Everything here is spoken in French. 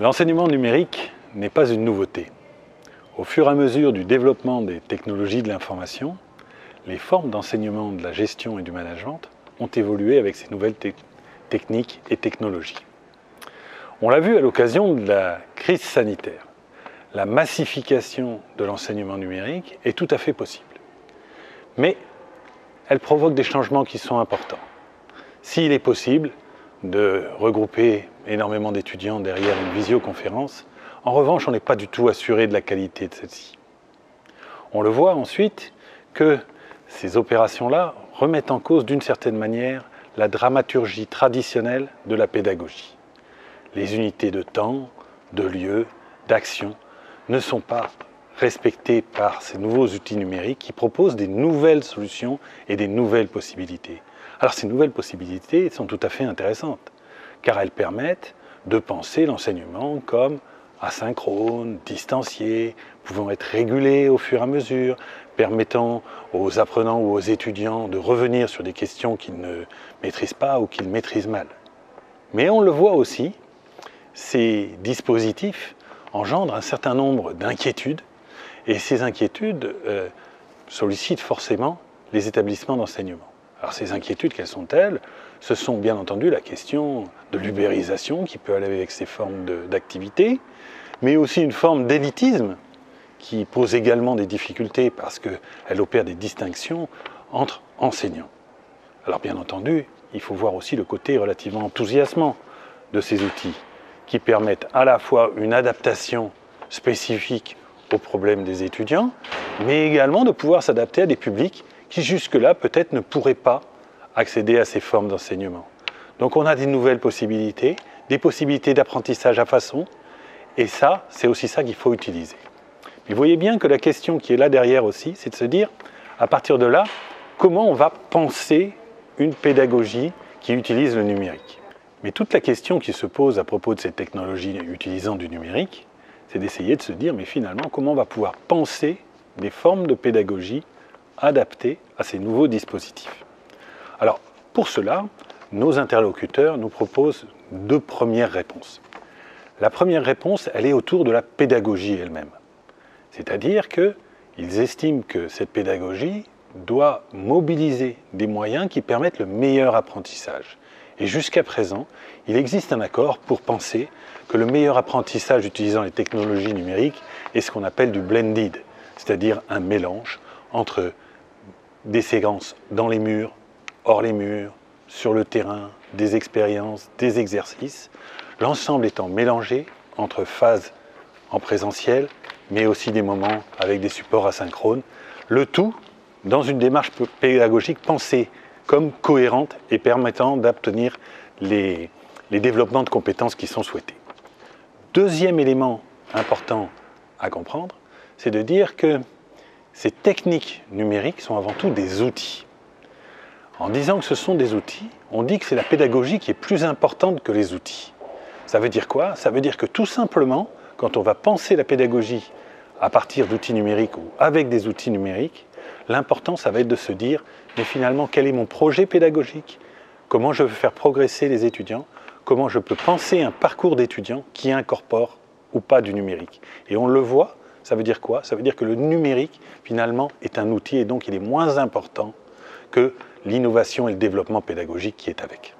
L'enseignement numérique n'est pas une nouveauté. Au fur et à mesure du développement des technologies de l'information, les formes d'enseignement de la gestion et du management ont évolué avec ces nouvelles techniques et technologies. On l'a vu à l'occasion de la crise sanitaire. La massification de l'enseignement numérique est tout à fait possible. Mais elle provoque des changements qui sont importants. S'il est possible de regrouper énormément d'étudiants derrière une visioconférence, en revanche, on n'est pas du tout assuré de la qualité de celle-ci. On le voit ensuite que ces opérations-là remettent en cause d'une certaine manière la dramaturgie traditionnelle de la pédagogie. Les unités de temps, de lieu, d'action ne sont pas respectées par ces nouveaux outils numériques qui proposent des nouvelles solutions et des nouvelles possibilités. Alors ces nouvelles possibilités sont tout à fait intéressantes, car elles permettent de penser l'enseignement comme asynchrone, distancié, pouvant être régulé au fur et à mesure, permettant aux apprenants ou aux étudiants de revenir sur des questions qu'ils ne maîtrisent pas ou qu'ils maîtrisent mal. Mais on le voit aussi, ces dispositifs engendrent un certain nombre d'inquiétudes, et ces inquiétudes euh, sollicitent forcément les établissements d'enseignement. Alors ces inquiétudes, quelles sont-elles? Ce sont bien entendu la question de l'ubérisation qui peut aller avec ces formes d'activité, mais aussi une forme d'élitisme qui pose également des difficultés parce qu'elle opère des distinctions entre enseignants. Alors bien entendu, il faut voir aussi le côté relativement enthousiasmant de ces outils qui permettent à la fois une adaptation spécifique aux problèmes des étudiants, mais également de pouvoir s'adapter à des publics qui jusque-là peut-être ne pourraient pas accéder à ces formes d'enseignement. Donc on a des nouvelles possibilités, des possibilités d'apprentissage à façon, et ça, c'est aussi ça qu'il faut utiliser. vous voyez bien que la question qui est là derrière aussi, c'est de se dire, à partir de là, comment on va penser une pédagogie qui utilise le numérique? Mais toute la question qui se pose à propos de ces technologies utilisant du numérique, c'est d'essayer de se dire, mais finalement, comment on va pouvoir penser des formes de pédagogie adaptées à ces nouveaux dispositifs. Alors, pour cela, nos interlocuteurs nous proposent deux premières réponses. La première réponse, elle est autour de la pédagogie elle-même. C'est-à-dire qu'ils estiment que cette pédagogie doit mobiliser des moyens qui permettent le meilleur apprentissage. Et jusqu'à présent, il existe un accord pour penser que le meilleur apprentissage utilisant les technologies numériques est ce qu'on appelle du blended, c'est-à-dire un mélange entre des séquences dans les murs, hors les murs, sur le terrain, des expériences, des exercices, l'ensemble étant mélangé entre phases en présentiel, mais aussi des moments avec des supports asynchrones, le tout dans une démarche pédagogique pensée comme cohérente et permettant d'obtenir les, les développements de compétences qui sont souhaités. Deuxième élément important à comprendre, c'est de dire que ces techniques numériques sont avant tout des outils. En disant que ce sont des outils, on dit que c'est la pédagogie qui est plus importante que les outils. Ça veut dire quoi? Ça veut dire que tout simplement, quand on va penser la pédagogie à partir d'outils numériques ou avec des outils numériques, l'important, ça va être de se dire, mais finalement, quel est mon projet pédagogique? Comment je veux faire progresser les étudiants? Comment je peux penser un parcours d'étudiants qui incorpore ou pas du numérique? Et on le voit, ça veut dire quoi? Ça veut dire que le numérique, finalement, est un outil et donc il est moins important que l'innovation et le développement pédagogique qui est avec.